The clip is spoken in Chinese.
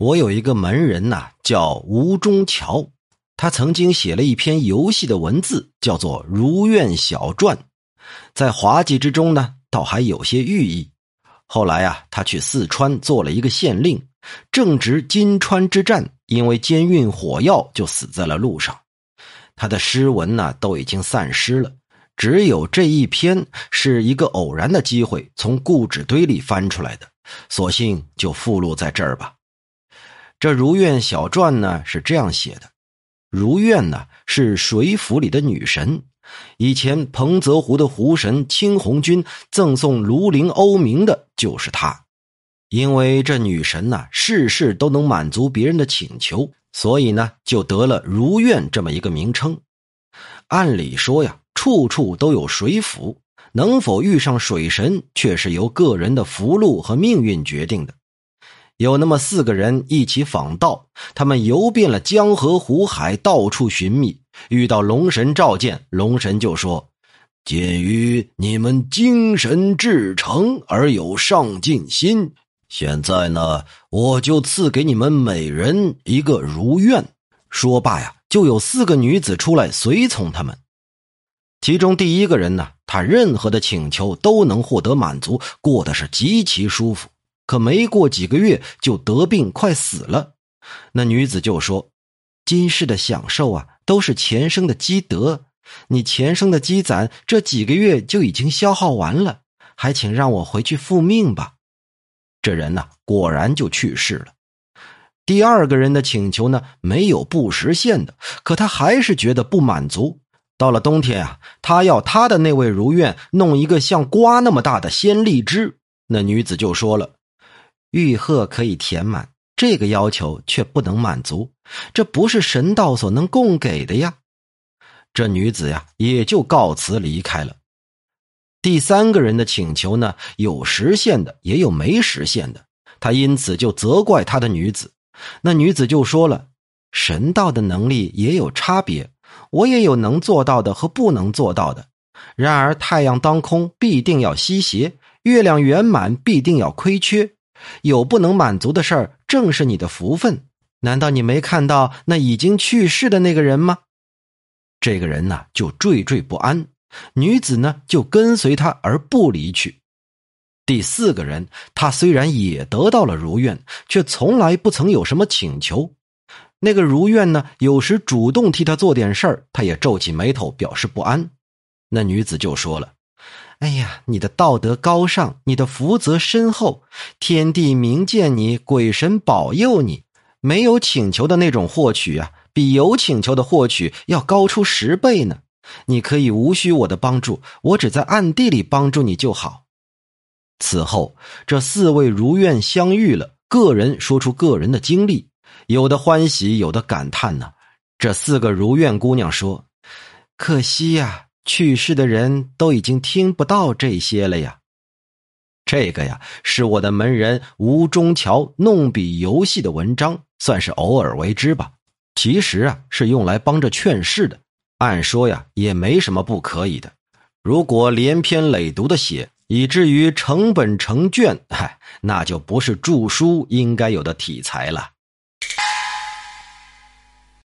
我有一个门人呐，叫吴中桥，他曾经写了一篇游戏的文字，叫做《如愿小传》，在滑稽之中呢，倒还有些寓意。后来啊，他去四川做了一个县令，正值金川之战，因为兼运火药，就死在了路上。他的诗文呢，都已经散失了。只有这一篇是一个偶然的机会从故纸堆里翻出来的，索性就附录在这儿吧。这如愿小传呢是这样写的：如愿呢是水府里的女神，以前彭泽湖的湖神青红军赠送庐陵欧明的就是她。因为这女神呢事事都能满足别人的请求，所以呢就得了如愿这么一个名称。按理说呀。处处都有水府，能否遇上水神，却是由个人的福禄和命运决定的。有那么四个人一起访道，他们游遍了江河湖海，到处寻觅，遇到龙神召见，龙神就说：“鉴于你们精神至诚而有上进心，现在呢，我就赐给你们每人一个如愿。”说罢呀，就有四个女子出来随从他们。其中第一个人呢，他任何的请求都能获得满足，过得是极其舒服。可没过几个月就得病，快死了。那女子就说：“今世的享受啊，都是前生的积德。你前生的积攒，这几个月就已经消耗完了，还请让我回去复命吧。”这人呢，果然就去世了。第二个人的请求呢，没有不实现的，可他还是觉得不满足。到了冬天啊，他要他的那位如愿弄一个像瓜那么大的鲜荔枝。那女子就说了：“玉鹤可以填满，这个要求却不能满足，这不是神道所能供给的呀。”这女子呀，也就告辞离开了。第三个人的请求呢，有实现的，也有没实现的。他因此就责怪他的女子。那女子就说了：“神道的能力也有差别。”我也有能做到的和不能做到的，然而太阳当空必定要西斜，月亮圆满必定要亏缺，有不能满足的事儿，正是你的福分。难道你没看到那已经去世的那个人吗？这个人呢，就惴惴不安，女子呢就跟随他而不离去。第四个人，他虽然也得到了如愿，却从来不曾有什么请求。那个如愿呢，有时主动替他做点事儿，他也皱起眉头表示不安。那女子就说了：“哎呀，你的道德高尚，你的福泽深厚，天地明鉴你，鬼神保佑你。没有请求的那种获取啊，比有请求的获取要高出十倍呢。你可以无需我的帮助，我只在暗地里帮助你就好。”此后，这四位如愿相遇了，个人说出个人的经历。有的欢喜，有的感叹呢。这四个如愿姑娘说：“可惜呀，去世的人都已经听不到这些了呀。”这个呀，是我的门人吴中桥弄笔游戏的文章，算是偶尔为之吧。其实啊，是用来帮着劝世的。按说呀，也没什么不可以的。如果连篇累牍的写，以至于成本成卷，嗨，那就不是著书应该有的题材了。